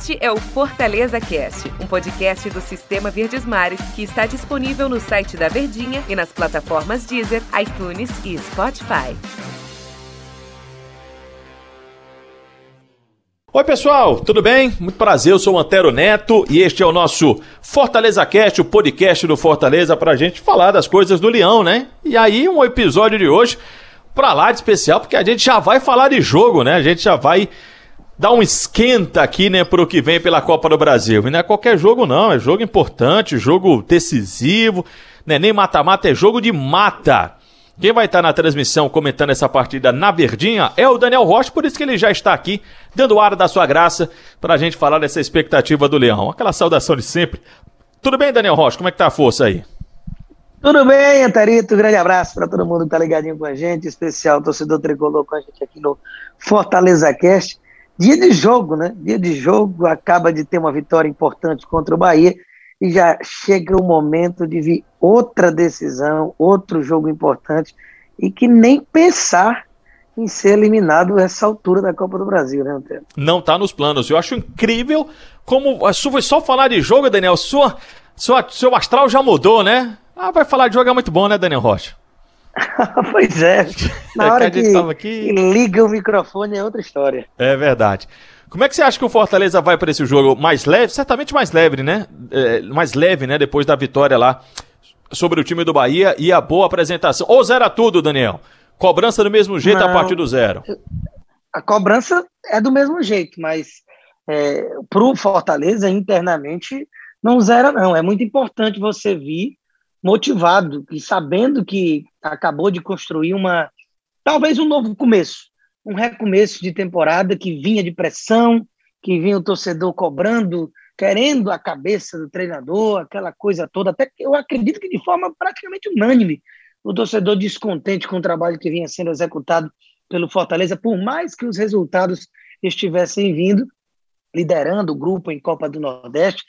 Este é o Fortaleza Cast, um podcast do Sistema Verdes Mares que está disponível no site da Verdinha e nas plataformas Deezer, iTunes e Spotify. Oi pessoal, tudo bem? Muito prazer, eu sou o Antero Neto e este é o nosso Fortaleza Cast, o podcast do Fortaleza para a gente falar das coisas do Leão, né? E aí um episódio de hoje para lá de especial porque a gente já vai falar de jogo, né? A gente já vai dar um esquenta aqui, né, pro que vem pela Copa do Brasil. E não é qualquer jogo não, é jogo importante, jogo decisivo, né? Nem mata-mata, é jogo de mata. Quem vai estar na transmissão comentando essa partida na Verdinha é o Daniel Rocha, por isso que ele já está aqui, dando ar da sua graça, para a gente falar dessa expectativa do Leão. Aquela saudação de sempre. Tudo bem, Daniel Rocha? Como é que tá a força aí? Tudo bem, Antarito? Grande abraço para todo mundo que tá ligadinho com a gente, especial torcedor tricolor com a gente aqui no Fortaleza Cast. Dia de jogo, né? Dia de jogo, acaba de ter uma vitória importante contra o Bahia e já chega o momento de vir outra decisão, outro jogo importante, e que nem pensar em ser eliminado essa altura da Copa do Brasil, né, Antônio? Não está nos planos. Eu acho incrível como. Foi só falar de jogo, Daniel. Sua, sua, seu astral já mudou, né? Ah, vai falar de jogo é muito bom, né, Daniel Rocha? pois é. Na hora que, que, liga o microfone é outra história. É verdade. Como é que você acha que o Fortaleza vai para esse jogo mais leve? Certamente mais leve, né? É, mais leve, né? Depois da vitória lá sobre o time do Bahia e a boa apresentação. Ou zera tudo, Daniel? Cobrança do mesmo jeito Não, a partir do zero? A cobrança é do mesmo jeito, mas é, para o Fortaleza, internamente, não zera, não. É muito importante você vir motivado e sabendo que acabou de construir uma. talvez um novo começo um recomeço de temporada que vinha de pressão, que vinha o torcedor cobrando, querendo a cabeça do treinador, aquela coisa toda. Até que eu acredito que de forma praticamente unânime, o torcedor descontente com o trabalho que vinha sendo executado pelo Fortaleza, por mais que os resultados estivessem vindo, liderando o grupo em Copa do Nordeste,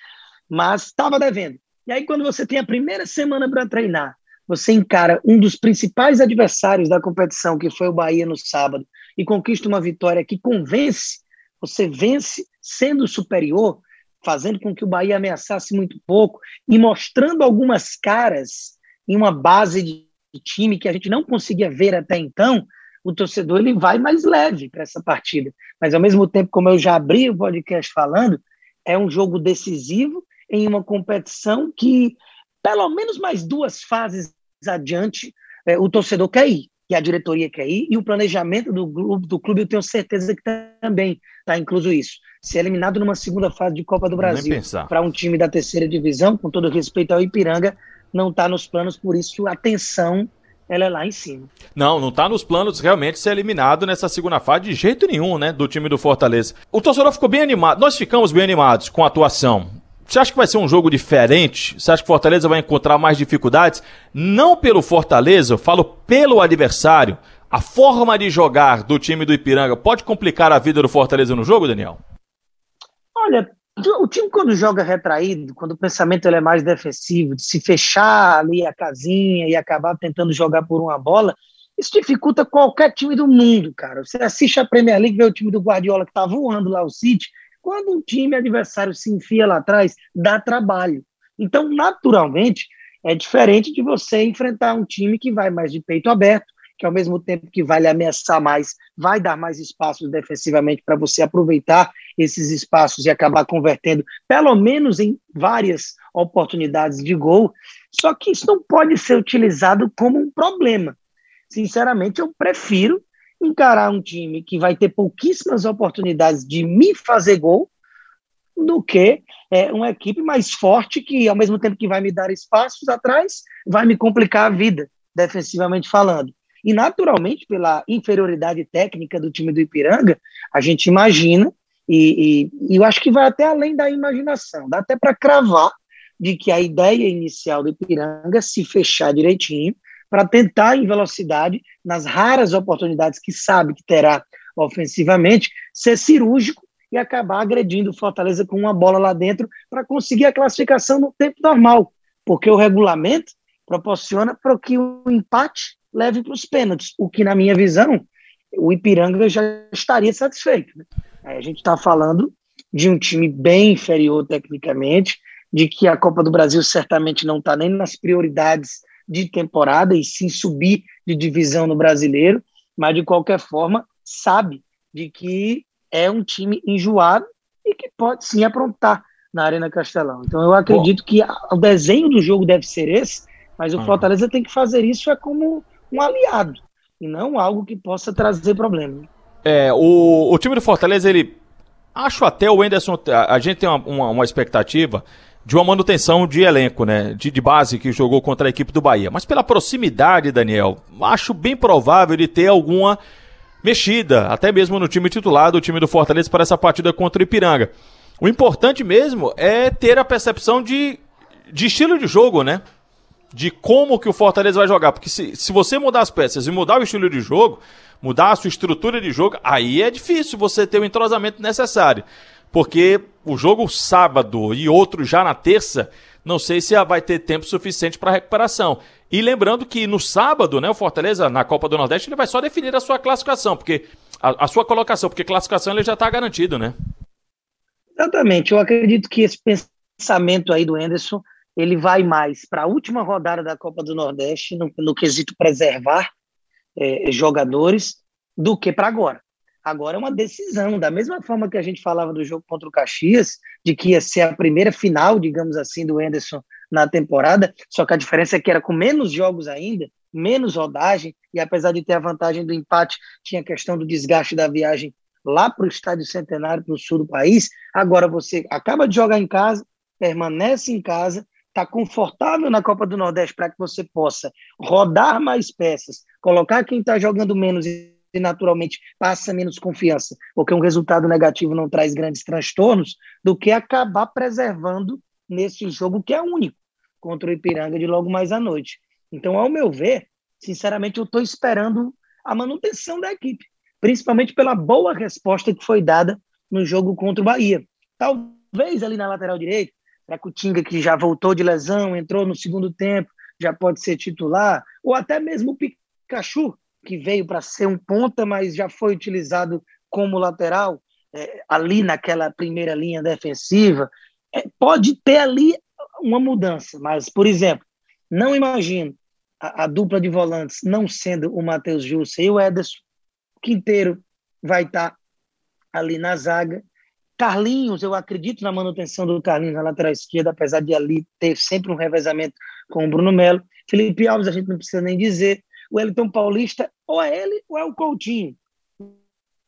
mas estava devendo. E aí, quando você tem a primeira semana para treinar, você encara um dos principais adversários da competição, que foi o Bahia no sábado, e conquista uma vitória que convence, você vence sendo superior, fazendo com que o Bahia ameaçasse muito pouco e mostrando algumas caras em uma base de time que a gente não conseguia ver até então, o torcedor ele vai mais leve para essa partida. Mas ao mesmo tempo, como eu já abri o podcast falando, é um jogo decisivo em uma competição que pelo menos mais duas fases adiante é, o torcedor quer ir que a diretoria quer ir, e o planejamento do, do clube, eu tenho certeza que também está incluso isso. Ser eliminado numa segunda fase de Copa do Brasil para um time da terceira divisão, com todo respeito ao Ipiranga, não está nos planos, por isso a atenção ela é lá em cima. Não, não está nos planos realmente ser eliminado nessa segunda fase de jeito nenhum, né, do time do Fortaleza. O torcedor ficou bem animado, nós ficamos bem animados com a atuação você acha que vai ser um jogo diferente? Você acha que o Fortaleza vai encontrar mais dificuldades? Não pelo Fortaleza, eu falo pelo adversário. A forma de jogar do time do Ipiranga pode complicar a vida do Fortaleza no jogo, Daniel? Olha, o time quando joga retraído, quando o pensamento ele é mais defensivo, de se fechar ali a casinha e acabar tentando jogar por uma bola, isso dificulta qualquer time do mundo, cara. Você assiste a Premier League, vê o time do Guardiola que tá voando lá, o City, quando um time adversário se enfia lá atrás, dá trabalho. Então, naturalmente, é diferente de você enfrentar um time que vai mais de peito aberto, que ao mesmo tempo que vai lhe ameaçar mais, vai dar mais espaços defensivamente para você aproveitar esses espaços e acabar convertendo, pelo menos em várias oportunidades de gol. Só que isso não pode ser utilizado como um problema. Sinceramente, eu prefiro encarar um time que vai ter pouquíssimas oportunidades de me fazer gol do que é, uma equipe mais forte que, ao mesmo tempo que vai me dar espaços atrás, vai me complicar a vida, defensivamente falando. E, naturalmente, pela inferioridade técnica do time do Ipiranga, a gente imagina, e, e, e eu acho que vai até além da imaginação, dá até para cravar de que a ideia inicial do Ipiranga se fechar direitinho, para tentar em velocidade, nas raras oportunidades que sabe que terá ofensivamente, ser cirúrgico e acabar agredindo o Fortaleza com uma bola lá dentro para conseguir a classificação no tempo normal, porque o regulamento proporciona para que o empate leve para os pênaltis, o que, na minha visão, o Ipiranga já estaria satisfeito. Né? A gente está falando de um time bem inferior tecnicamente, de que a Copa do Brasil certamente não está nem nas prioridades de temporada e sim subir de divisão no brasileiro, mas de qualquer forma sabe de que é um time enjoado e que pode sim aprontar na Arena Castelão. Então eu acredito Bom. que o desenho do jogo deve ser esse, mas o uhum. Fortaleza tem que fazer isso é como um aliado e não algo que possa trazer problema. É, o, o time do Fortaleza, ele. Acho até o Enderson. A, a gente tem uma, uma, uma, expectativa de uma manutenção de elenco, né? De, de base que jogou contra a equipe do Bahia. Mas pela proximidade, Daniel, acho bem provável de ter alguma mexida, até mesmo no time titular do time do Fortaleza para essa partida contra o Ipiranga. O importante mesmo é ter a percepção de, de estilo de jogo, né? De como que o Fortaleza vai jogar. Porque se, se você mudar as peças e mudar o estilo de jogo, mudar a sua estrutura de jogo, aí é difícil você ter o entrosamento necessário. Porque o jogo sábado e outro já na terça, não sei se vai ter tempo suficiente para recuperação. E lembrando que no sábado, né, o Fortaleza, na Copa do Nordeste, ele vai só definir a sua classificação, porque a, a sua colocação, porque classificação ele já está garantido, né? Exatamente. Eu acredito que esse pensamento aí do Enderson, ele vai mais para a última rodada da Copa do Nordeste, no, no quesito preservar é, jogadores do que para agora. Agora é uma decisão, da mesma forma que a gente falava do jogo contra o Caxias, de que ia ser a primeira final, digamos assim, do Enderson na temporada, só que a diferença é que era com menos jogos ainda, menos rodagem, e apesar de ter a vantagem do empate, tinha a questão do desgaste da viagem lá para o Estádio Centenário, para o sul do país. Agora você acaba de jogar em casa, permanece em casa, está confortável na Copa do Nordeste para que você possa rodar mais peças, colocar quem está jogando menos naturalmente passa menos confiança, porque um resultado negativo não traz grandes transtornos, do que acabar preservando nesse jogo que é único contra o Ipiranga de logo mais à noite. Então, ao meu ver, sinceramente, eu estou esperando a manutenção da equipe, principalmente pela boa resposta que foi dada no jogo contra o Bahia. Talvez ali na lateral direita, Tinga que já voltou de lesão, entrou no segundo tempo, já pode ser titular, ou até mesmo o Pikachu, que veio para ser um ponta, mas já foi utilizado como lateral, é, ali naquela primeira linha defensiva. É, pode ter ali uma mudança, mas, por exemplo, não imagino a, a dupla de volantes não sendo o Matheus Jussa e o Ederson. Quinteiro vai estar tá ali na zaga. Carlinhos, eu acredito na manutenção do Carlinhos na lateral esquerda, apesar de ali ter sempre um revezamento com o Bruno Melo. Felipe Alves, a gente não precisa nem dizer. O Elton Paulista, ou é ele ou é o Coutinho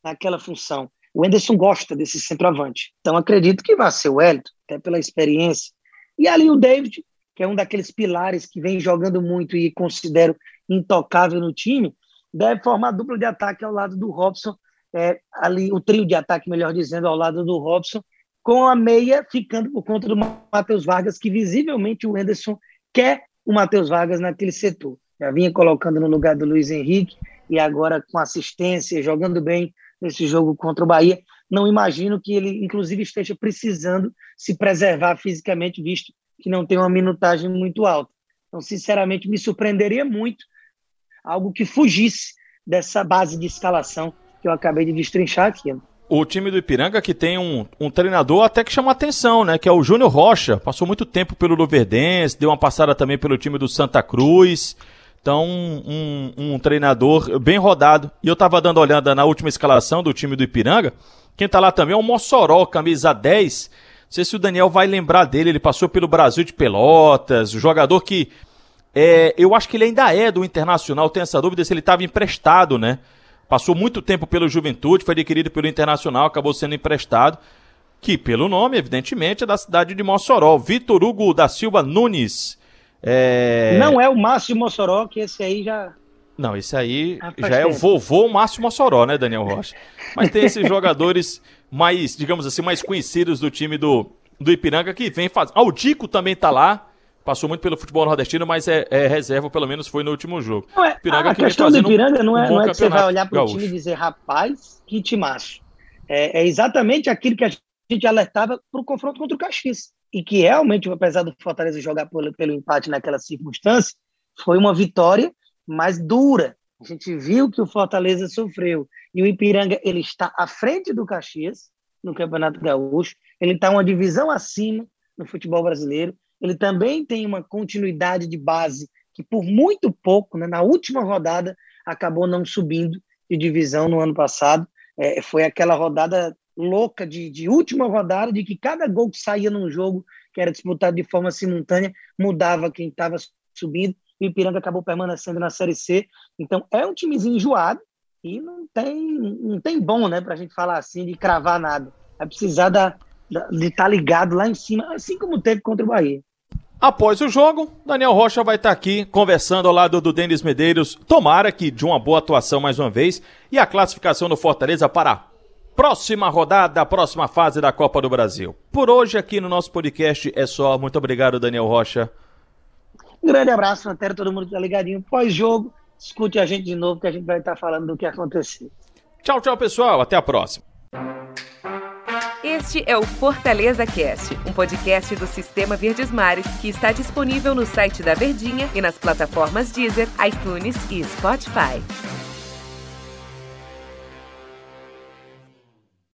naquela função. O Enderson gosta desse centroavante. Então acredito que vai ser o Elton, até pela experiência. E ali o David, que é um daqueles pilares que vem jogando muito e considero intocável no time, deve formar dupla de ataque ao lado do Robson é, ali o trio de ataque, melhor dizendo, ao lado do Robson, com a meia ficando por conta do Matheus Vargas, que visivelmente o Henderson quer o Matheus Vargas naquele setor. Já vinha colocando no lugar do Luiz Henrique e agora com assistência, jogando bem nesse jogo contra o Bahia. Não imagino que ele, inclusive, esteja precisando se preservar fisicamente, visto que não tem uma minutagem muito alta. Então, sinceramente, me surpreenderia muito algo que fugisse dessa base de escalação que eu acabei de destrinchar aqui. O time do Ipiranga que tem um, um treinador até que chama atenção, né? Que é o Júnior Rocha. Passou muito tempo pelo Luverdense, deu uma passada também pelo time do Santa Cruz. Então, um, um, treinador bem rodado. E eu tava dando olhada na última escalação do time do Ipiranga. Quem tá lá também é o Mossoró, camisa 10. Não sei se o Daniel vai lembrar dele. Ele passou pelo Brasil de Pelotas. O jogador que. É, eu acho que ele ainda é do Internacional. Tenho essa dúvida se ele estava emprestado, né? Passou muito tempo pelo Juventude, foi adquirido pelo Internacional, acabou sendo emprestado. Que, pelo nome, evidentemente, é da cidade de Mossoró. Vitor Hugo da Silva Nunes. É... Não é o Márcio Mossoró, que esse aí já. Não, esse aí ah, já é o vovô Márcio Mossoró, né, Daniel Rocha? Mas tem esses jogadores mais, digamos assim, mais conhecidos do time do, do Ipiranga que vem fazendo. Aldico também tá lá passou muito pelo futebol nordestino, mas é, é reserva, pelo menos foi no último jogo. Não é, Piranga a questão do Ipiranga um, não é, um não é que você vai olhar para o time e dizer, rapaz, que timaço. É, é exatamente aquilo que a gente alertava para o confronto contra o Caxias. E que realmente, apesar do Fortaleza jogar pelo, pelo empate naquela circunstância, foi uma vitória mais dura. A gente viu que o Fortaleza sofreu. E o Ipiranga ele está à frente do Caxias, no Campeonato Gaúcho, ele está uma divisão acima no futebol brasileiro, ele também tem uma continuidade de base que por muito pouco, né, na última rodada, acabou não subindo de divisão no ano passado. É, foi aquela rodada louca de, de última rodada, de que cada gol que saía num jogo que era disputado de forma simultânea mudava quem estava subindo. E o Ipiranga acabou permanecendo na Série C. Então é um timezinho enjoado e não tem, não tem bom, né, para a gente falar assim, de cravar nada. É precisar da, da de estar tá ligado lá em cima, assim como teve contra o Bahia. Após o jogo, Daniel Rocha vai estar aqui conversando ao lado do Denis Medeiros. Tomara que de uma boa atuação mais uma vez e a classificação do Fortaleza para próxima rodada, a próxima fase da Copa do Brasil. Por hoje aqui no nosso podcast é só. Muito obrigado, Daniel Rocha. Um grande abraço, até todo mundo está ligadinho. Pós-jogo, escute a gente de novo que a gente vai estar falando do que aconteceu. Tchau, tchau, pessoal. Até a próxima. Este é o Fortaleza Cast, um podcast do Sistema Verdes Mares que está disponível no site da Verdinha e nas plataformas Deezer, iTunes e Spotify.